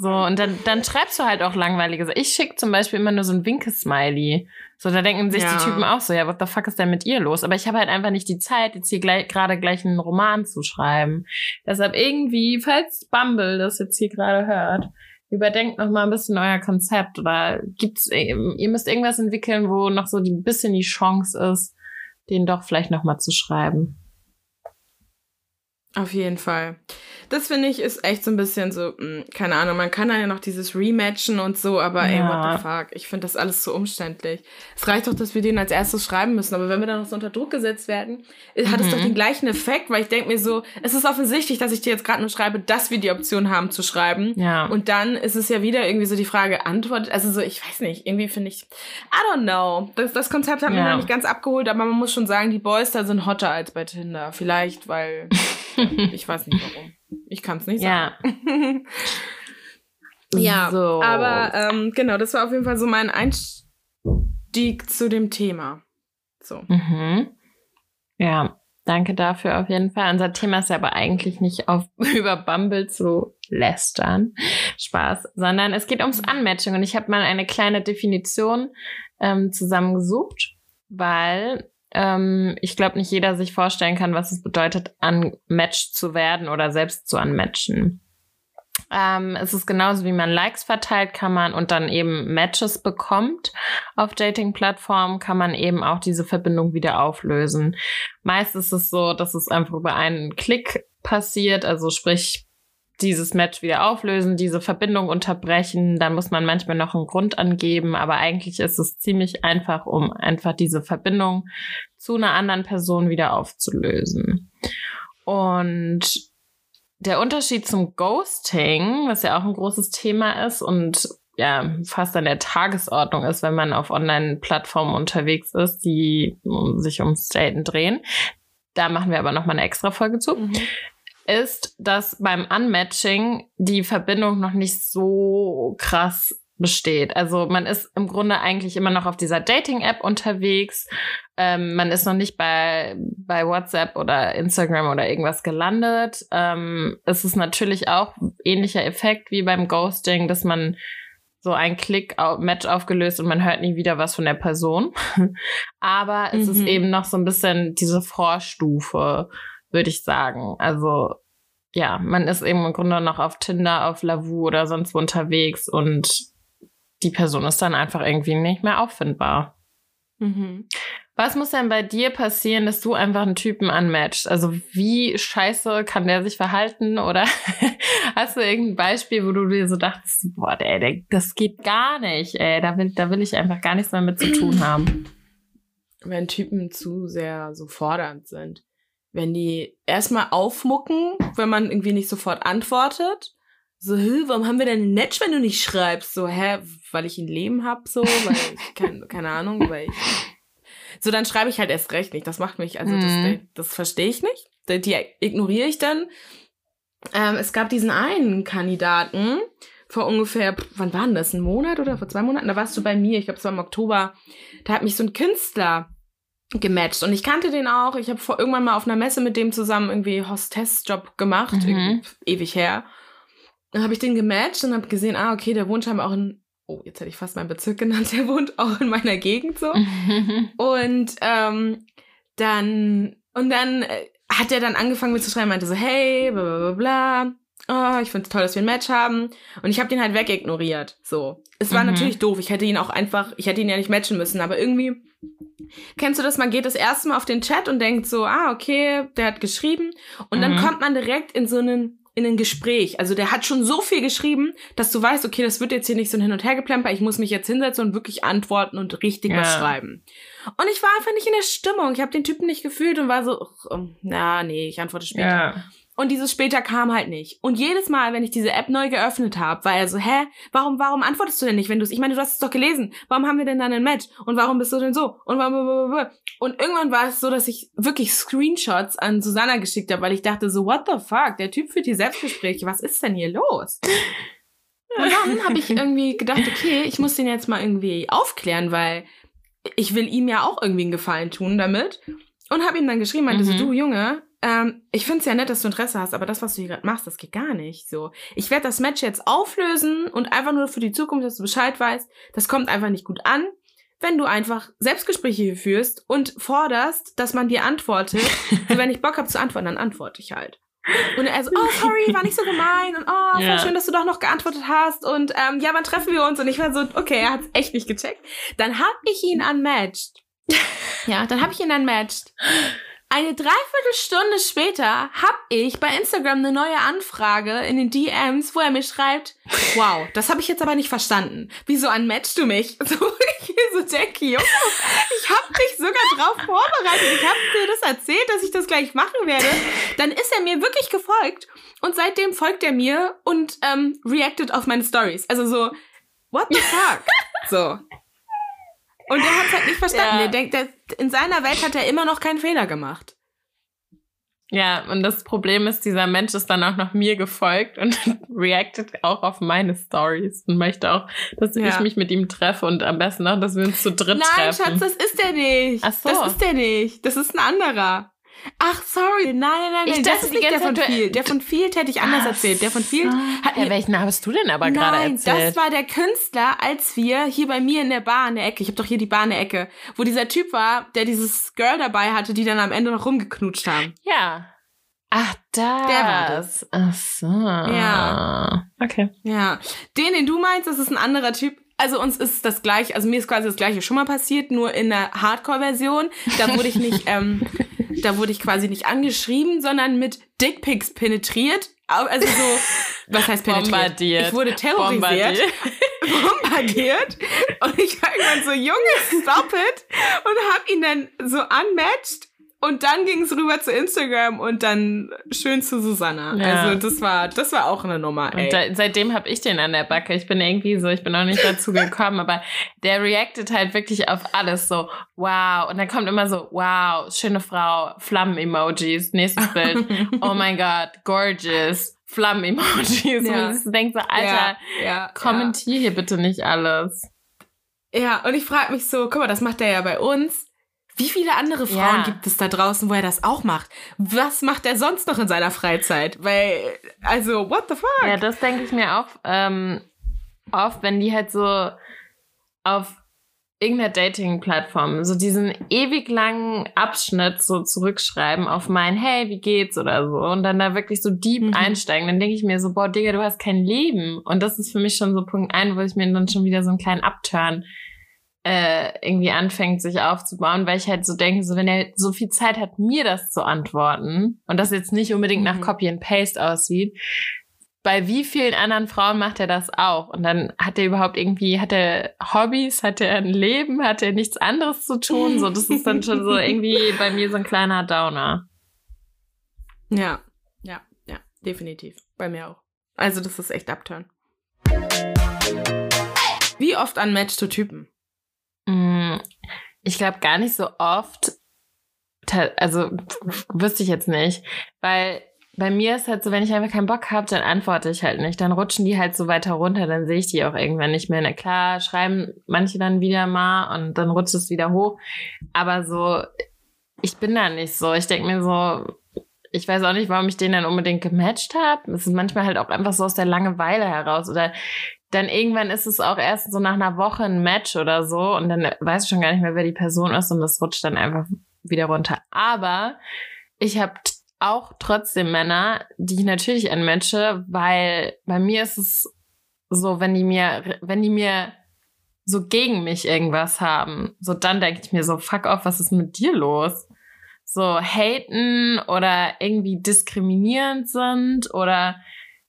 so, und dann, dann schreibst du halt auch langweilige Sachen. Ich schicke zum Beispiel immer nur so ein Winkesmiley. So, da denken sich ja. die Typen auch so, ja, what the fuck ist denn mit ihr los? Aber ich habe halt einfach nicht die Zeit, jetzt hier gleich, gerade gleich einen Roman zu schreiben. Deshalb irgendwie, falls Bumble das jetzt hier gerade hört, überdenkt noch mal ein bisschen euer Konzept oder gibt's, ihr müsst irgendwas entwickeln, wo noch so ein bisschen die Chance ist, den doch vielleicht noch mal zu schreiben. Auf jeden Fall das finde ich ist echt so ein bisschen so, mh, hm, keine Ahnung, man kann dann ja noch dieses Rematchen und so, aber ja. ey, what the fuck, ich finde das alles so umständlich. Es reicht doch, dass wir den als erstes schreiben müssen, aber wenn wir dann noch so unter Druck gesetzt werden, mhm. hat es doch mhm. den gleichen Effekt, weil ich denke mir so, es ist offensichtlich, dass ich dir jetzt gerade nur schreibe, dass wir die Option haben zu schreiben. Ja. Und dann ist es ja wieder irgendwie so die Frage, Antwort, also so, ich weiß nicht, irgendwie finde ich, I don't know. Das, das Konzept hat ja. mich noch nicht ganz abgeholt, aber man muss schon sagen, die Boys da sind hotter als bei Tinder. Vielleicht, weil ich weiß nicht warum. Ich kann es nicht sagen. Ja. ja, so. aber ähm, genau, das war auf jeden Fall so mein Einstieg zu dem Thema. So. Mhm. Ja, danke dafür auf jeden Fall. Unser Thema ist ja aber eigentlich nicht auf über Bumble zu lästern. Spaß, sondern es geht ums Unmatching und ich habe mal eine kleine Definition ähm, zusammengesucht, weil ähm, ich glaube, nicht jeder sich vorstellen kann, was es bedeutet, unmatched zu werden oder selbst zu unmatchen. Ähm, es ist genauso wie man Likes verteilt, kann man und dann eben Matches bekommt auf Dating-Plattformen, kann man eben auch diese Verbindung wieder auflösen. Meist ist es so, dass es einfach über einen Klick passiert, also sprich, dieses Match wieder auflösen, diese Verbindung unterbrechen. Dann muss man manchmal noch einen Grund angeben, aber eigentlich ist es ziemlich einfach, um einfach diese Verbindung zu einer anderen Person wieder aufzulösen. Und der Unterschied zum Ghosting, was ja auch ein großes Thema ist und ja, fast an der Tagesordnung ist, wenn man auf Online-Plattformen unterwegs ist, die sich ums Daten drehen. Da machen wir aber noch mal eine extra Folge zu. Mhm ist, dass beim Unmatching die Verbindung noch nicht so krass besteht. Also man ist im Grunde eigentlich immer noch auf dieser Dating-App unterwegs. Ähm, man ist noch nicht bei, bei WhatsApp oder Instagram oder irgendwas gelandet. Ähm, es ist natürlich auch ähnlicher Effekt wie beim Ghosting, dass man so ein Klick Match aufgelöst und man hört nie wieder was von der Person. Aber es mhm. ist eben noch so ein bisschen diese Vorstufe würde ich sagen. Also ja, man ist eben im Grunde noch auf Tinder, auf Lavu oder sonst wo unterwegs und die Person ist dann einfach irgendwie nicht mehr auffindbar. Mhm. Was muss denn bei dir passieren, dass du einfach einen Typen unmatchst? Also wie scheiße kann der sich verhalten? Oder hast du irgendein Beispiel, wo du dir so dachtest, boah, der, der, das geht gar nicht, ey, da will, da will ich einfach gar nichts mehr mit zu tun haben. Wenn Typen zu sehr so fordernd sind. Wenn die erstmal aufmucken, wenn man irgendwie nicht sofort antwortet. So, hä, warum haben wir denn ein Match, wenn du nicht schreibst? So, hä, weil ich ein Leben hab, so, weil ich, kein, keine Ahnung, weil ich so, dann schreibe ich halt erst recht nicht. Das macht mich, also mhm. das, das verstehe ich nicht. Die, die ignoriere ich dann. Ähm, es gab diesen einen Kandidaten vor ungefähr, wann war denn das? Ein Monat oder vor zwei Monaten? Da warst du bei mir, ich glaube, es war im Oktober. Da hat mich so ein Künstler gematcht und ich kannte den auch. Ich habe vor irgendwann mal auf einer Messe mit dem zusammen irgendwie Hostess-Job gemacht, mhm. ewig her. Dann habe ich den gematcht und habe gesehen, ah, okay, der wohnt scheinbar auch in oh, jetzt hätte ich fast meinen Bezirk genannt, der wohnt auch in meiner Gegend so. und ähm, dann, und dann äh, hat er dann angefangen mit zu schreiben, meinte so, hey, bla bla bla bla. Oh, ich finde es toll, dass wir ein Match haben. Und ich habe den halt wegignoriert. So. Es war mhm. natürlich doof. Ich hätte ihn auch einfach, ich hätte ihn ja nicht matchen müssen, aber irgendwie. Kennst du das? Man geht das erste Mal auf den Chat und denkt so, ah, okay, der hat geschrieben. Und mhm. dann kommt man direkt in so einen in ein Gespräch. Also der hat schon so viel geschrieben, dass du weißt, okay, das wird jetzt hier nicht so ein Hin- und Hergeplemper. Ich muss mich jetzt hinsetzen und wirklich antworten und richtig ja. was schreiben. Und ich war einfach nicht in der Stimmung. Ich habe den Typen nicht gefühlt und war so, ach, na, nee, ich antworte später. Ja. Und dieses später kam halt nicht. Und jedes Mal, wenn ich diese App neu geöffnet habe, war er so, hä, warum, warum antwortest du denn nicht, wenn du es, ich meine, du hast es doch gelesen. Warum haben wir denn dann ein Match? Und warum bist du denn so? Und warum, und irgendwann war es so, dass ich wirklich Screenshots an Susanna geschickt habe, weil ich dachte so, what the fuck, der Typ führt die Selbstgespräche, was ist denn hier los? Und dann habe ich irgendwie gedacht, okay, ich muss den jetzt mal irgendwie aufklären, weil ich will ihm ja auch irgendwie einen Gefallen tun damit. Und habe ihm dann geschrieben, meinte mhm. so, du Junge, ähm, ich finde es ja nett, dass du Interesse hast, aber das, was du hier gerade machst, das geht gar nicht. So, ich werde das Match jetzt auflösen und einfach nur für die Zukunft, dass du Bescheid weißt. Das kommt einfach nicht gut an, wenn du einfach Selbstgespräche hier führst und forderst, dass man dir antwortet. so, wenn ich Bock habe zu antworten, dann antworte ich halt. Und er so, oh, sorry, war nicht so gemein und oh, ja. schön, dass du doch noch geantwortet hast und ähm, ja, wann treffen wir uns? Und ich war so, okay, er hat's echt nicht gecheckt. Dann hab ich ihn unmatched. ja, dann hab ich ihn unmatched. Eine Dreiviertelstunde später hab ich bei Instagram eine neue Anfrage in den DMs, wo er mir schreibt, wow, das habe ich jetzt aber nicht verstanden. Wieso unmatchst du mich? So, ich so denke, Junge, ich hab dich sogar drauf vorbereitet. Ich hab dir das erzählt, dass ich das gleich machen werde. Dann ist er mir wirklich gefolgt und seitdem folgt er mir und ähm, reactet auf meine Stories. Also so, what the fuck? So. Und der hat es halt nicht verstanden. Ja. Der denkt, der, in seiner Welt hat er immer noch keinen Fehler gemacht. Ja, und das Problem ist, dieser Mensch ist dann auch noch mir gefolgt und reactet auch auf meine Stories und möchte auch, dass ja. ich mich mit ihm treffe und am besten auch, dass wir uns zu dritt Nein, treffen. Nein, Schatz, das ist der nicht. Ach so. Das ist der nicht. Das ist ein anderer. Ach, sorry. Nein, nein, nein. Ich das ist nicht der von viel. Der von viel hätte ich anders Ach, erzählt. Der von viel hat ja, welchen hast du denn aber gerade erzählt? Nein, das war der Künstler, als wir hier bei mir in der Bar in der Ecke, ich habe doch hier die Bar in der Ecke, wo dieser Typ war, der dieses Girl dabei hatte, die dann am Ende noch rumgeknutscht haben. Ja. Ach, da. Der war das. Ach so. Ja. Okay. Ja. Den, den du meinst, das ist ein anderer Typ. Also uns ist das gleiche, also mir ist quasi das gleiche schon mal passiert, nur in der Hardcore-Version. Da wurde ich nicht, ähm, da wurde ich quasi nicht angeschrieben, sondern mit Dickpics penetriert. Also so, was heißt penetriert? Bombardiert. Ich wurde terrorisiert. Bombardiert. bombardiert. Und ich war irgendwann so, Junge, stop it. Und hab ihn dann so unmatched und dann ging es rüber zu Instagram und dann schön zu Susanna. Ja. Also das war, das war auch eine Nummer. Ey. Und da, seitdem habe ich den an der Backe. Ich bin irgendwie so, ich bin noch nicht dazu gekommen, aber der reactet halt wirklich auf alles so, wow. Und dann kommt immer so, wow, schöne Frau, Flammen-Emojis, nächstes Bild. oh mein Gott, gorgeous. Flammen-Emojis. Ja. Und ich denke so, Alter, ja, ja, kommentier hier bitte nicht alles. Ja, und ich frage mich so, guck mal, das macht er ja bei uns. Wie viele andere Frauen ja. gibt es da draußen, wo er das auch macht? Was macht er sonst noch in seiner Freizeit? Weil, also, what the fuck? Ja, das denke ich mir auch ähm, oft, wenn die halt so auf irgendeiner Dating-Plattform so diesen ewig langen Abschnitt so zurückschreiben auf mein Hey, wie geht's oder so und dann da wirklich so deep mhm. einsteigen, dann denke ich mir so, boah, Digga, du hast kein Leben. Und das ist für mich schon so Punkt ein, wo ich mir dann schon wieder so einen kleinen Upturn äh, irgendwie anfängt, sich aufzubauen, weil ich halt so denke, so wenn er so viel Zeit hat, mir das zu antworten und das jetzt nicht unbedingt mhm. nach Copy and Paste aussieht, bei wie vielen anderen Frauen macht er das auch? Und dann hat er überhaupt irgendwie, hat er Hobbys, hat er ein Leben, hat er nichts anderes zu tun? So, das ist dann schon so irgendwie bei mir so ein kleiner Downer. Ja, ja, ja, definitiv. Bei mir auch. Also, das ist echt Upturn. Wie oft unmatchst du Typen? Ich glaube gar nicht so oft. Also, wüsste ich jetzt nicht. Weil bei mir ist halt so, wenn ich einfach keinen Bock habe, dann antworte ich halt nicht. Dann rutschen die halt so weiter runter, dann sehe ich die auch irgendwann nicht mehr. Na klar, schreiben manche dann wieder mal und dann rutscht es wieder hoch. Aber so, ich bin da nicht so. Ich denke mir so, ich weiß auch nicht, warum ich den dann unbedingt gematcht habe. Es ist manchmal halt auch einfach so aus der Langeweile heraus. Oder dann irgendwann ist es auch erst so nach einer Woche ein Match oder so und dann weiß ich schon gar nicht mehr, wer die Person ist und das rutscht dann einfach wieder runter. Aber ich habe auch trotzdem Männer, die ich natürlich anmatche, weil bei mir ist es so, wenn die mir, wenn die mir so gegen mich irgendwas haben, so dann denke ich mir so, fuck off, was ist mit dir los? So haten oder irgendwie diskriminierend sind oder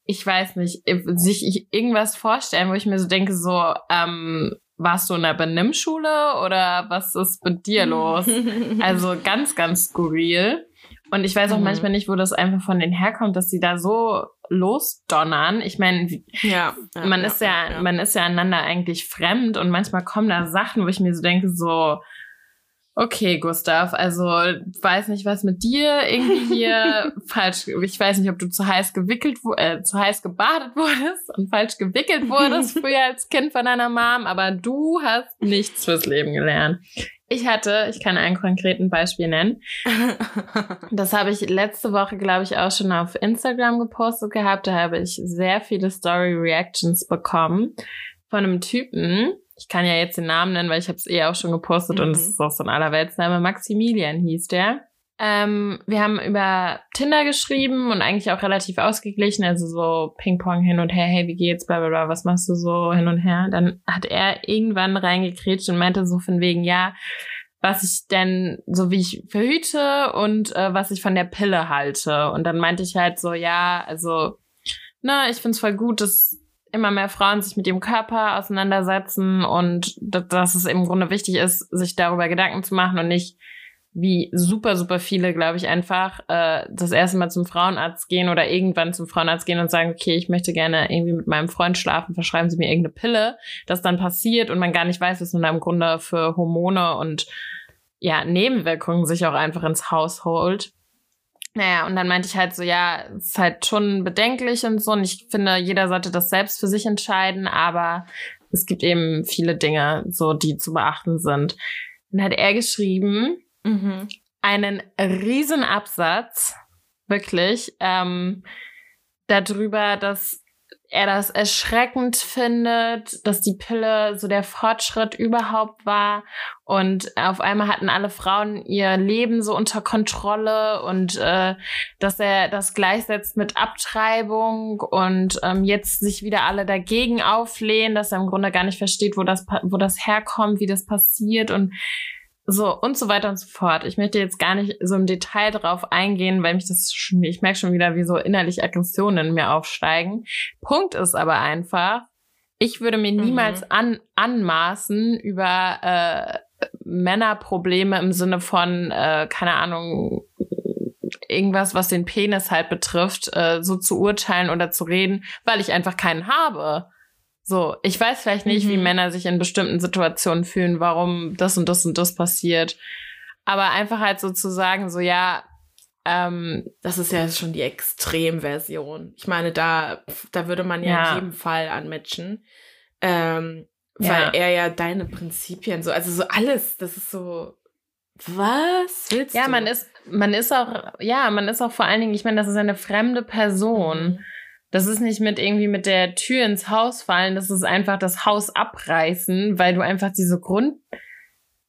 ich weiß nicht, sich irgendwas vorstellen, wo ich mir so denke, so, ähm, warst du in der Benimmschule oder was ist mit dir los? also ganz, ganz skurril. Und ich weiß auch mhm. manchmal nicht, wo das einfach von denen herkommt, dass sie da so losdonnern. Ich meine, ja, ja, man ja, ist ja, ja, man ist ja einander eigentlich fremd und manchmal kommen da Sachen, wo ich mir so denke, so, okay, Gustav, also weiß nicht, was mit dir irgendwie hier falsch, ich weiß nicht, ob du zu heiß gewickelt, äh, zu heiß gebadet wurdest und falsch gewickelt wurdest früher als Kind von deiner Mom, aber du hast nichts fürs Leben gelernt. Ich hatte, ich kann einen konkreten Beispiel nennen. Das habe ich letzte Woche, glaube ich, auch schon auf Instagram gepostet gehabt. Da habe ich sehr viele Story-Reactions bekommen von einem Typen. Ich kann ja jetzt den Namen nennen, weil ich habe es eh auch schon gepostet mhm. und es ist auch so ein Allerweltsname. Maximilian hieß der. Ähm, wir haben über Tinder geschrieben und eigentlich auch relativ ausgeglichen, also so Ping-Pong hin und her, hey, wie geht's, bla bla bla, was machst du so hin und her. Dann hat er irgendwann reingekretscht und meinte so von wegen, ja, was ich denn, so wie ich verhüte und äh, was ich von der Pille halte. Und dann meinte ich halt so, ja, also, na, ich find's voll gut, dass immer mehr Frauen sich mit ihrem Körper auseinandersetzen und dass es im Grunde wichtig ist, sich darüber Gedanken zu machen und nicht wie super, super viele, glaube ich, einfach äh, das erste Mal zum Frauenarzt gehen oder irgendwann zum Frauenarzt gehen und sagen, okay, ich möchte gerne irgendwie mit meinem Freund schlafen, verschreiben Sie mir irgendeine Pille, das dann passiert und man gar nicht weiß, was man im Grunde für Hormone und ja, Nebenwirkungen sich auch einfach ins Haus holt. Naja, und dann meinte ich halt so, ja, es ist halt schon bedenklich und so. Und ich finde, jeder sollte das selbst für sich entscheiden, aber es gibt eben viele Dinge, so, die zu beachten sind. Dann hat er geschrieben, Mhm. Einen riesen Absatz, wirklich, ähm, darüber, dass er das erschreckend findet, dass die Pille so der Fortschritt überhaupt war. Und auf einmal hatten alle Frauen ihr Leben so unter Kontrolle und äh, dass er das gleichsetzt mit Abtreibung und ähm, jetzt sich wieder alle dagegen auflehnen, dass er im Grunde gar nicht versteht, wo das wo das herkommt, wie das passiert. Und so und so weiter und so fort. Ich möchte jetzt gar nicht so im Detail drauf eingehen, weil mich das schon, ich merke schon wieder, wie so innerlich Aggressionen in mir aufsteigen. Punkt ist aber einfach, ich würde mir niemals mhm. an, anmaßen, über äh, Männerprobleme im Sinne von, äh, keine Ahnung, irgendwas, was den Penis halt betrifft, äh, so zu urteilen oder zu reden, weil ich einfach keinen habe. So, ich weiß vielleicht nicht, mhm. wie Männer sich in bestimmten Situationen fühlen, warum das und das und das passiert. Aber einfach halt so zu sagen, so ja, ähm, das ist ja schon die Extremversion. Ich meine, da, da würde man ja, ja. in jedem Fall anmatchen. Ähm, weil ja. er ja deine Prinzipien so, also so alles, das ist so, was willst ja, du? Ja, man ist, man ist auch, ja, man ist auch vor allen Dingen, ich meine, das ist eine fremde Person. Mhm. Das ist nicht mit irgendwie mit der Tür ins Haus fallen, das ist einfach das Haus abreißen, weil du einfach diese Grund,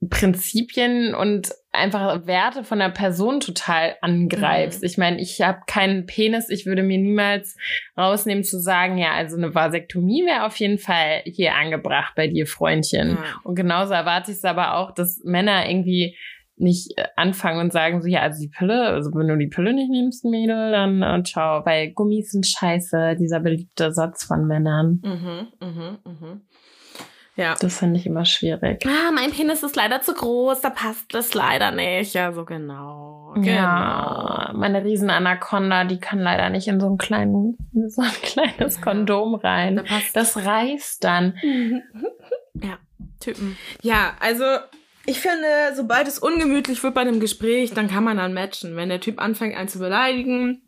Prinzipien und einfach Werte von der Person total angreifst. Mhm. Ich meine, ich habe keinen Penis, ich würde mir niemals rausnehmen zu sagen, ja, also eine Vasektomie wäre auf jeden Fall hier angebracht bei dir, Freundchen. Ja. Und genauso erwarte ich es aber auch, dass Männer irgendwie nicht äh, anfangen und sagen so, ja, also die Pille, also wenn du die Pille nicht nimmst, Mädel, dann äh, ciao, weil Gummis sind scheiße, dieser beliebte Satz von Männern. Mhm, mhm, mhm. Ja. Das finde ich immer schwierig. Ah, mein Penis ist leider zu groß, da passt das leider nicht. Ja, so genau. Genau. Ja, meine riesen Anaconda, die kann leider nicht in so ein, kleinen, in so ein kleines Ja. Kondom Da rein. passt Das reißt dann. Ja, Typen. Ja, also ich finde, sobald es ungemütlich wird bei einem Gespräch, dann kann man dann matchen. Wenn der Typ anfängt, einen zu beleidigen,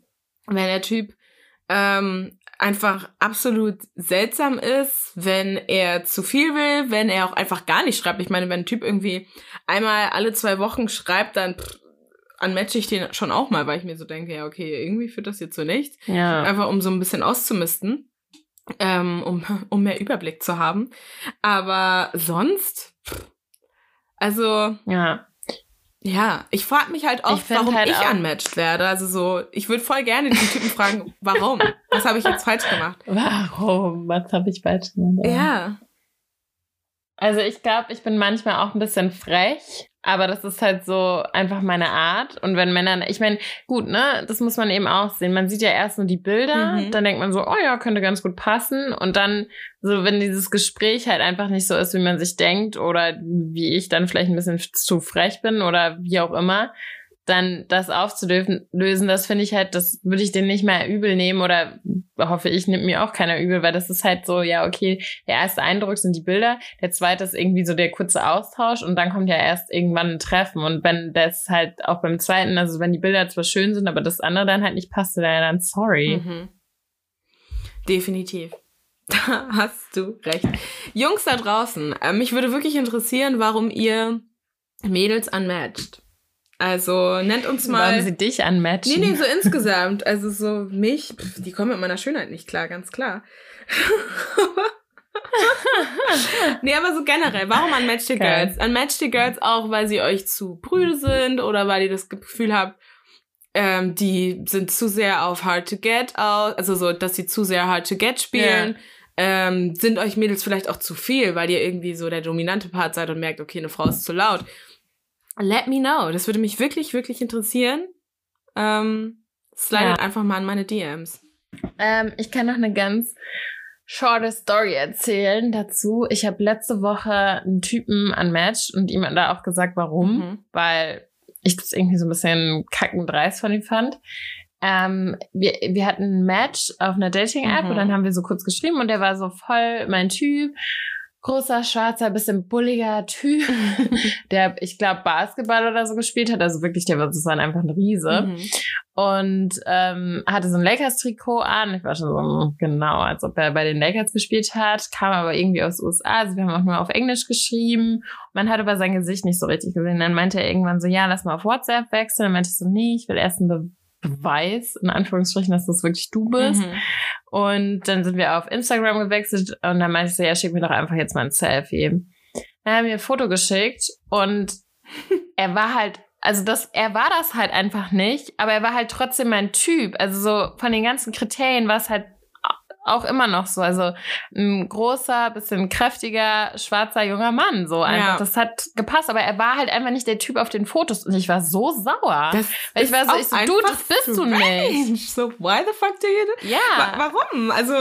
wenn der Typ ähm, einfach absolut seltsam ist, wenn er zu viel will, wenn er auch einfach gar nicht schreibt. Ich meine, wenn ein Typ irgendwie einmal alle zwei Wochen schreibt, dann pff, unmatche ich den schon auch mal, weil ich mir so denke, ja, okay, irgendwie führt das jetzt so nichts. Ja. Einfach um so ein bisschen auszumisten, ähm, um, um mehr Überblick zu haben. Aber sonst, pff, also Ja. ja, ich frage mich halt oft, Ich warum halt ich unmatched werde. Also so, ich würde voll gerne den Typen fragen, warum? Was habe ich jetzt falsch gemacht? Warum? Was habe ich falsch gemacht? Ja. Also ich glaube, ich bin manchmal auch ein bisschen frech, aber das ist halt so einfach meine Art. Und wenn Männer, ich meine, gut, ne, das muss man eben auch sehen. Man sieht ja erst nur die Bilder, Mhm. dann denkt man so, oh ja, könnte ganz gut passen. Und dann, so wenn dieses Gespräch halt einfach nicht so ist, wie man sich denkt, oder wie ich dann vielleicht ein bisschen zu frech bin oder wie auch immer, dann das aufzulösen, lösen, das finde ich halt, das würde ich denen nicht mehr übel nehmen oder hoffe ich, nimmt mir auch keiner übel, weil das ist halt so, ja, okay, der erste Eindruck sind die Bilder, der zweite ist irgendwie so der kurze Austausch und dann kommt ja erst irgendwann ein Treffen und wenn das halt auch beim zweiten, also wenn die Bilder zwar schön sind, aber das andere dann halt nicht passt, dann, sorry. Mhm. Definitiv. Da hast du recht. Jungs da draußen, äh, mich würde wirklich interessieren, warum ihr Mädels unmatcht. Also nennt uns mal. Warum sie dich unmatchen? Nee, nee, so insgesamt. Also so mich, pf, die kommen mit meiner Schönheit nicht klar, ganz klar. nee, aber so generell, warum unmatcht ihr Geil. Girls? Unmatcht ihr Girls auch, weil sie euch zu prüde sind oder weil ihr das Gefühl habt, ähm, die sind zu sehr auf Hard to Get aus, also so, dass sie zu sehr Hard to Get spielen. Ähm, sind euch Mädels vielleicht auch zu viel, weil ihr irgendwie so der dominante Part seid und merkt, okay, eine Frau ist zu laut. Let me know. Das würde mich wirklich, wirklich interessieren. Ähm, slidet Ja. einfach mal in meine DMs. Ähm, ich kann noch eine ganz shorte Story erzählen dazu. Ich habe letzte Woche einen Typen unmatched und ihm da auch gesagt, warum. Mhm. Weil ich das irgendwie so ein bisschen kackendreist von ihm fand. Ähm, wir, wir hatten ein Match auf einer Dating-App Mhm. und dann haben wir so kurz geschrieben und der war so voll mein Typ. Großer, schwarzer, bisschen bulliger Typ, der, ich glaube, Basketball oder so gespielt hat. Also wirklich, der war, war einfach ein Riese Mhm. und ähm, hatte so ein Lakers-Trikot an. Ich war schon so, hm, genau, als ob er bei den Lakers gespielt hat, kam aber irgendwie aus den USA. Also wir haben auch nur auf Englisch geschrieben. Man hat aber sein Gesicht nicht so richtig gesehen. Dann meinte er irgendwann so, ja, lass mal auf WhatsApp wechseln. Dann meinte ich so, nee, ich will erst einen Be Beweis, in Anführungsstrichen, dass das wirklich du bist. Mhm. Und dann sind wir auf Instagram gewechselt und dann meinte ich so, ja, schick mir doch einfach jetzt mal ein Selfie. Dann hat er mir ein Foto geschickt und er war halt, also das, er war das halt einfach nicht, aber er war halt trotzdem mein Typ. Also so von den ganzen Kriterien war es halt auch immer noch so. Also ein großer, bisschen kräftiger, schwarzer junger Mann. So einfach. Ja. Das hat gepasst, aber er war halt einfach nicht der Typ auf den Fotos und ich war so sauer. Das Weil ich war so, ich so, du, das bist du nicht. So, why the fuck do you do? ja. Wa warum? Also,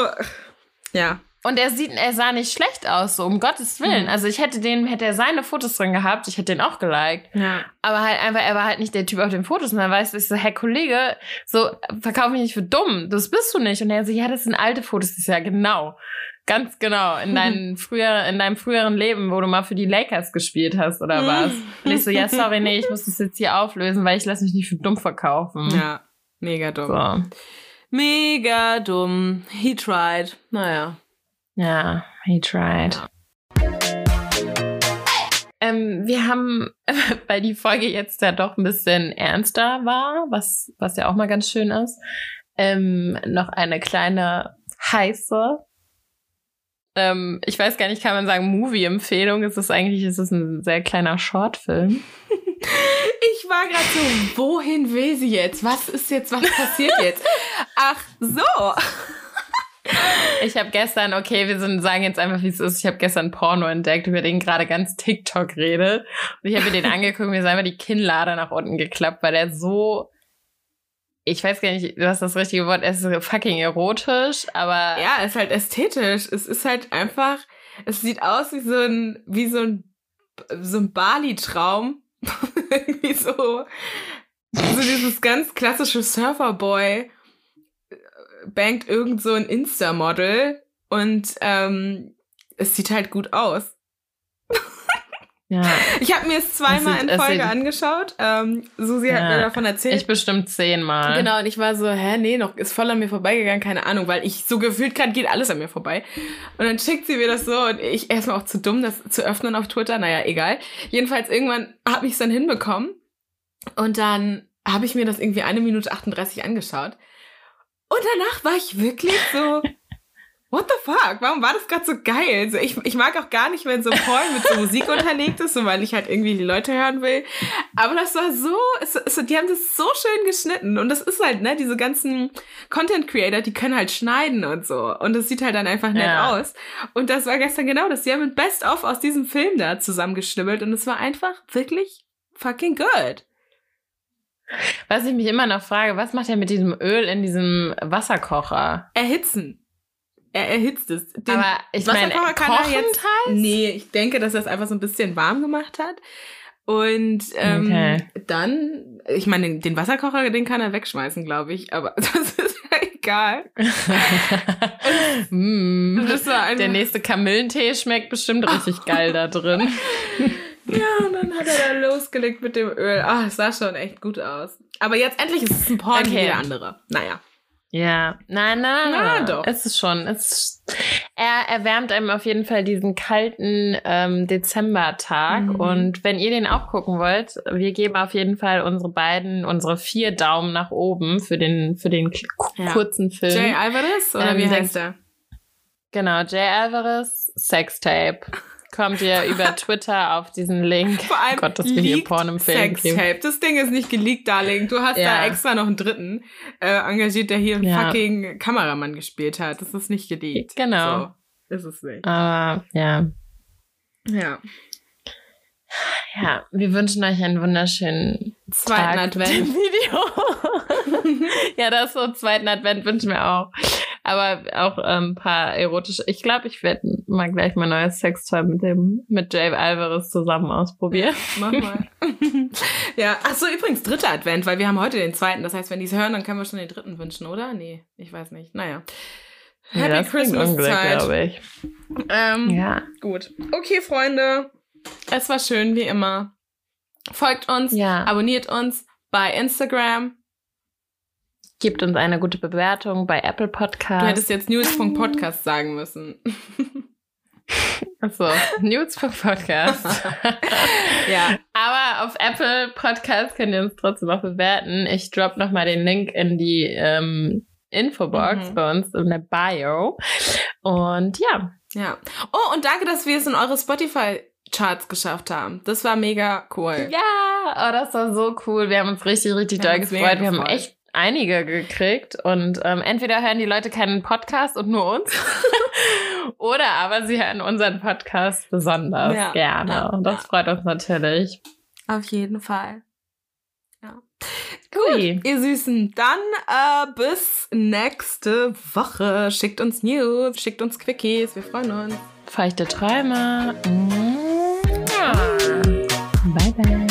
ja. Und er sieht, er sah nicht schlecht aus, so um Gottes Willen. Mhm. Also ich hätte den, hätte er seine Fotos drin gehabt, ich hätte den auch geliked. Ja. Aber halt einfach, er war halt nicht der Typ auf den Fotos. Und dann weißt du, ich so, Herr Kollege, so, verkauf mich nicht für dumm. Das bist du nicht. Und er so, ja, das sind alte Fotos. Das ist ja genau. Ganz genau. In deinem früher, in deinem früheren Leben, wo du mal für die Lakers gespielt hast oder was. Und ich so, ja, sorry, nee, ich muss das jetzt hier auflösen, weil ich lasse mich nicht für dumm verkaufen. Ja. Mega dumm. So. Mega dumm. He tried. Naja. Ja, he tried. Ähm, wir haben, weil die Folge jetzt ja doch ein bisschen ernster war, was, was ja auch mal ganz schön ist, ähm, noch eine kleine heiße ähm, ich weiß gar nicht, kann man sagen, Movie-Empfehlung? Ist es eigentlich, ist es ein sehr kleiner Shortfilm? Ich war gerade so, wohin will sie jetzt? Was ist jetzt, was passiert jetzt? Ach so. Ich habe gestern, okay, wir sind, sagen jetzt einfach, wie es ist. Ich habe gestern Porno entdeckt, über den gerade ganz TikTok redet. Und ich habe mir den angeguckt, mir ist einfach die Kinnlade nach unten geklappt, weil der so ich weiß gar nicht, was das richtige Wort ist, fucking erotisch, aber. Ja, ist halt ästhetisch. Es ist halt einfach, es sieht aus wie so ein, wie so ein, so ein Bali-Traum. Irgendwie so, so dieses ganz klassische Surferboy bangt irgend so ein Insta-Model und ähm, es sieht halt gut aus. Ja. Ich habe mir es zweimal sieht, in Folge angeschaut. Ähm, Susi ja. hat mir davon erzählt. Ich bestimmt zehnmal. Genau, und ich war so, hä, nee, noch ist voll an mir vorbeigegangen, keine Ahnung, weil ich so gefühlt kann, geht alles an mir vorbei. Und dann schickt sie mir das so und ich erstmal auch zu dumm, das zu öffnen auf Twitter. Naja, egal. Jedenfalls irgendwann habe ich es dann hinbekommen und dann habe ich mir das irgendwie eine Minute 38 angeschaut. Und danach war ich wirklich so, what the fuck? Warum war das gerade so geil? So, ich, ich mag auch gar nicht, wenn so Porn mit so Musik unterlegt ist, so, weil ich halt irgendwie die Leute hören will. Aber das war so, es, es, die haben das so schön geschnitten. Und das ist halt, ne, diese ganzen Content Creator, die können halt schneiden und so. Und das sieht halt dann einfach nett ja. aus. Und das war gestern genau das. Die haben mit Best of aus diesem Film da zusammengeschnibbelt. Und es war einfach wirklich fucking good. Was ich mich immer noch frage, was macht er mit diesem Öl in diesem Wasserkocher? Erhitzen. Er erhitzt es. Den Aber ich meine, kann er jetzt. Heiß? Nee, ich denke, dass er es einfach so ein bisschen warm gemacht hat. Und ähm, okay. dann, ich meine, den Wasserkocher, den kann er wegschmeißen, glaube ich. Aber das ist ja egal. mm, der nächste Kamillentee schmeckt bestimmt richtig geil da drin. ja, dann hat er da losgelegt mit dem Öl. Ah, es sah schon echt gut aus. Aber jetzt endlich ist es ein Porn okay. wie der andere. Naja. Ja, nein, nein, nein. Na, doch. Es ist schon. Es ist, er erwärmt einem auf jeden Fall diesen kalten ähm, Dezembertag. Mhm. Und wenn ihr den auch gucken wollt, wir geben auf jeden Fall unsere beiden, unsere vier Daumen nach oben für den, für den ja. kurzen Film. Jay Alvarez oder ähm, wie heißt er? Genau, Jay Alvarez, Sextape kommt ihr über Twitter auf diesen Link. Vor allem Gott, dass wir hier Porn im Film Sextape. Das Ding ist nicht geleakt, Darling. Du hast ja. da extra noch einen Dritten äh, engagiert, der hier einen ja. fucking Kameramann gespielt hat. Das ist nicht geleakt. Genau. So ist es nicht. Aber ja. Ja. Ja, wir wünschen euch einen wunderschönen zweiten Tag Advent. Video. ja, das so zweiten Advent wünschen wir auch. Aber auch ein ähm, paar erotische. Ich glaube, ich werde mal gleich mein neues Sextoy mit dem mit Jave Alvarez zusammen ausprobieren. Mach mal. ja, ach so übrigens dritter Advent, weil wir haben heute den zweiten. Das heißt, wenn die es hören, dann können wir schon den dritten wünschen, oder? Nee, ich weiß nicht. Naja. Happy ja, Christmas Zeit. glaube ich. Ähm, ja. Gut. Okay, Freunde. Es war schön wie immer. Folgt uns, ja. abonniert uns bei Instagram, Gebt uns eine gute Bewertung bei Apple Podcast. Du hättest jetzt news.podcast sagen müssen. Achso, news.podcast. ja. Aber auf Apple Podcast könnt ihr uns trotzdem auch bewerten. Ich drop nochmal den Link in die ähm, Infobox mhm. bei uns in der Bio. Und ja. Ja. Oh, und danke, dass wir es in eure Spotify Charts geschafft haben. Das war mega cool. Ja, oh, das war so cool. Wir haben uns richtig, richtig doll gefreut. Wir haben echt einige gekriegt und ähm, entweder hören die Leute keinen Podcast und nur uns oder aber sie hören unseren Podcast besonders ja, gerne. Ja, und das freut uns natürlich. Auf jeden Fall. Ja. Gut, Ui. ihr Süßen. Dann äh, bis nächste Woche. Schickt uns News, schickt uns Quickies. Wir freuen uns. Feuchte Träume. Bye, bye.